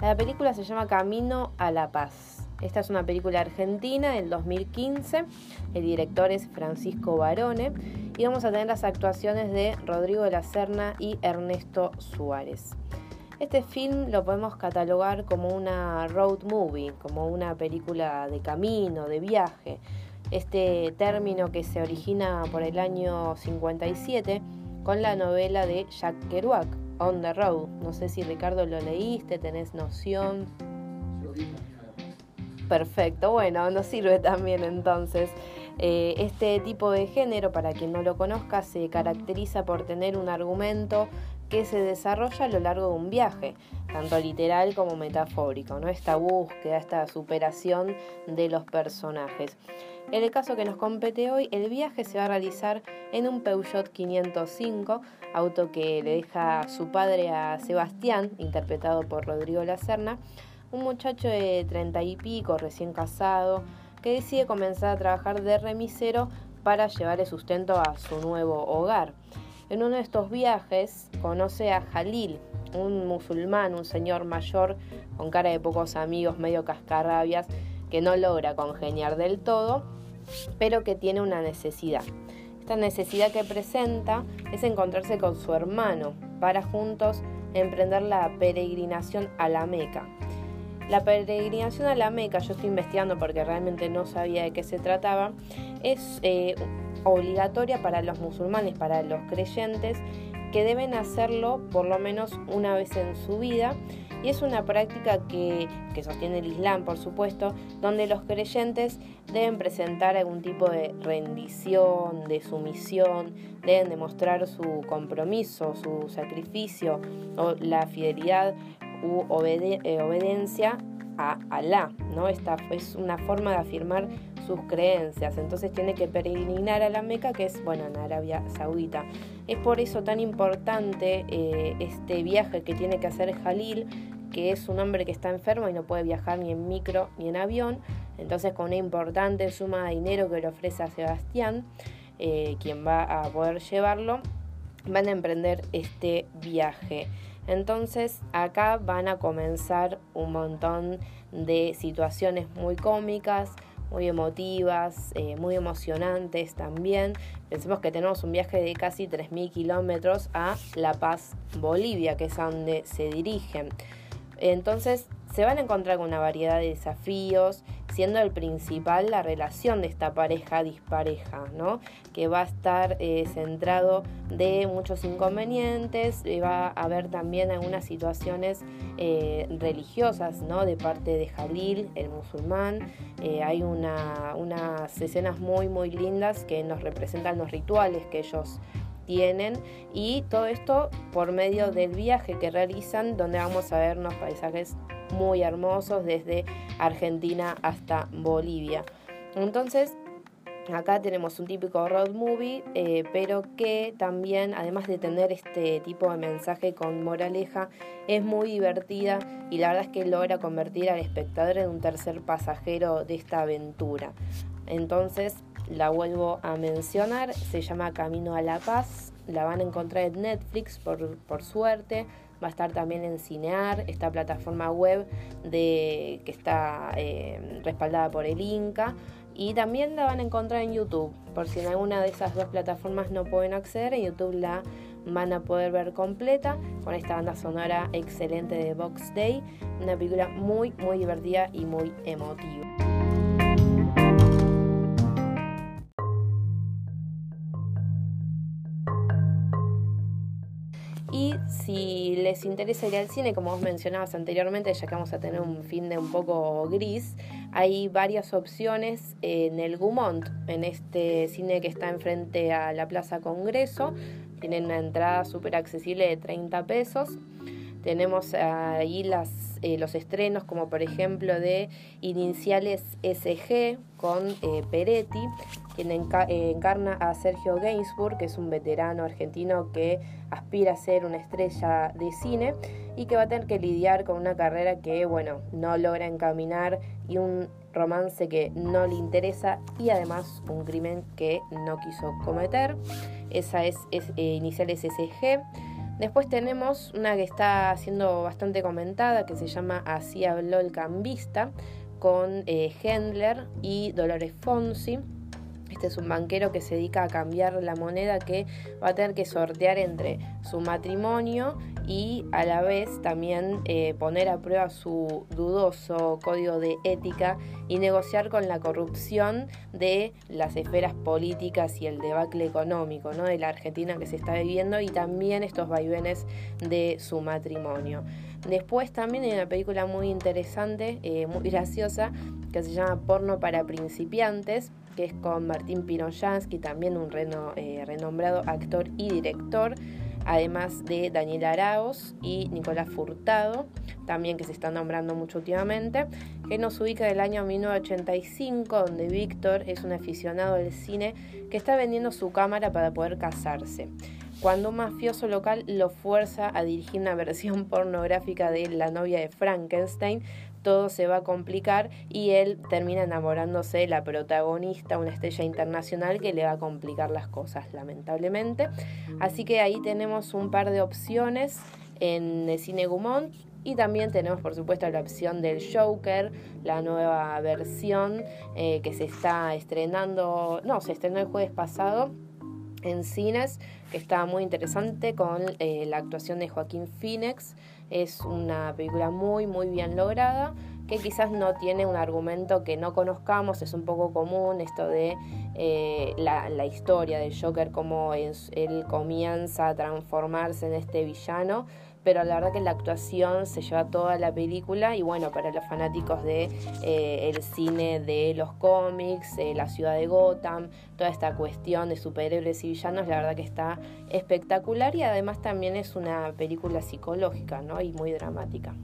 La película se llama Camino a la Paz. Esta es una película argentina del 2015. El director es Francisco Barone. Y vamos a tener las actuaciones de Rodrigo de la Serna y Ernesto Suárez. Este film lo podemos catalogar como una road movie, como una película de camino, de viaje. Este término que se origina por el año 57 con la novela de Jack Kerouac, On the Road. No sé si Ricardo lo leíste, tenés noción. Perfecto, bueno, nos sirve también entonces. Eh, este tipo de género, para quien no lo conozca, se caracteriza por tener un argumento que se desarrolla a lo largo de un viaje, tanto literal como metafórico, ¿no? Esta búsqueda, esta superación de los personajes. En el caso que nos compete hoy, el viaje se va a realizar en un Peugeot 505, auto que le deja su padre a Sebastián, interpretado por Rodrigo Lacerna, un muchacho de treinta y pico, recién casado, que decide comenzar a trabajar de remisero para llevar el sustento a su nuevo hogar. En uno de estos viajes conoce a Jalil, un musulmán, un señor mayor con cara de pocos amigos, medio cascarrabias, que no logra congeniar del todo, pero que tiene una necesidad. Esta necesidad que presenta es encontrarse con su hermano para juntos emprender la peregrinación a la Meca. La peregrinación a la Meca, yo estoy investigando porque realmente no sabía de qué se trataba, es eh, obligatoria para los musulmanes, para los creyentes, que deben hacerlo por lo menos una vez en su vida. Y es una práctica que, sostiene el Islam, por supuesto, donde los creyentes deben presentar algún tipo de rendición, de sumisión, deben demostrar su compromiso, su sacrificio o la fidelidad u eh, obediencia a Alá. ¿no? Esta es una forma de afirmar sus creencias. Entonces tiene que peregrinar a la Meca, que es, bueno, en Arabia Saudita. Es por eso tan importante eh, este viaje que tiene que hacer Jalil, que es un hombre que está enfermo y no puede viajar ni en micro ni en avión. Entonces con una importante suma de dinero que le ofrece a Sebastián, eh, quien va a poder llevarlo, van a emprender este viaje. Entonces acá van a comenzar un montón de situaciones muy cómicas, muy emotivas, eh, muy emocionantes también. Pensemos que tenemos un viaje de casi 3.000 kilómetros a La Paz, Bolivia, que es a donde se dirigen. Entonces se van a encontrar con una variedad de desafíos, siendo el principal la relación de esta pareja dispareja, ¿no? que va a estar eh, centrado de muchos inconvenientes, y va a haber también algunas situaciones eh, religiosas ¿no? de parte de Jalil, el musulmán. Eh, hay unas escenas muy muy lindas que nos representan los rituales que ellos tienen y todo esto por medio del viaje que realizan donde vamos a ver unos paisajes muy hermosos desde Argentina hasta Bolivia. Entonces, acá tenemos un típico road movie, eh, pero que también, además de tener este tipo de mensaje con moraleja, es muy divertida y la verdad es que logra convertir al espectador en un tercer pasajero de esta aventura. Entonces, la vuelvo a mencionar, se llama Camino a la Paz, la van a encontrar en Netflix por, por suerte, va a estar también en Cinear, esta plataforma web de, que está eh, respaldada por el Inca, y también la van a encontrar en YouTube, por si en alguna de esas dos plataformas no pueden acceder, en YouTube la van a poder ver completa con esta banda sonora excelente de Box Day, una película muy muy divertida y muy emotiva. Y si les interesa ir al cine, como vos mencionabas anteriormente, ya que vamos a tener un fin de un poco gris, hay varias opciones en el Gumont, en este cine que está enfrente a la Plaza Congreso. Tienen una entrada súper accesible de 30 pesos. Tenemos ahí eh, los estrenos, como por ejemplo de Iniciales SG con eh, Peretti, quien eh, encarna a Sergio Gainsbourg, que es un veterano argentino que aspira a ser una estrella de cine y que va a tener que lidiar con una carrera que, bueno, no logra encaminar y un romance que no le interesa y además un crimen que no quiso cometer. Esa es, es Iniciales SG. Después tenemos una que está siendo bastante comentada, que se llama Así habló el cambista, con eh, Hendler y Dolores Fonsi. Este es un banquero que se dedica a cambiar la moneda que va a tener que sortear entre su matrimonio y a la vez también eh, poner a prueba su dudoso código de ética y negociar con la corrupción de las esferas políticas y el debacle económico ¿no? de la Argentina que se está viviendo y también estos vaivenes de su matrimonio. Después también hay una película muy interesante, eh, muy graciosa, que se llama Porno para principiantes, que es con Martín Pinoyansky, también un eh, renombrado actor y director, además de Daniel Araos y Nicolás Furtado, también que se está nombrando mucho últimamente, que nos ubica del año 1985, donde Víctor es un aficionado del cine que está vendiendo su cámara para poder casarse. Cuando un mafioso local lo fuerza a dirigir una versión pornográfica de La novia de Frankenstein, todo se va a complicar y él termina enamorándose de la protagonista, una estrella internacional que le va a complicar las cosas, lamentablemente. Así que ahí tenemos un par de opciones en el cine Gumont y también tenemos, por supuesto, la opción del Joker, la nueva versión eh, que se está estrenando, no, se estrenó el jueves pasado en cines, que está muy interesante con eh, la actuación de Joaquín Phoenix. Es una película muy, muy bien lograda, que quizás no tiene un argumento que no conozcamos, es un poco común esto de eh, la, historia del Joker, cómo es, él comienza a transformarse en este villano pero la verdad que la actuación se lleva toda la película y bueno, para los fanáticos de eh, el cine de los cómics, eh, la ciudad de Gotham, toda esta cuestión de superhéroes y villanos, la verdad que está espectacular y además también es una película psicológica, ¿no? Y muy dramática.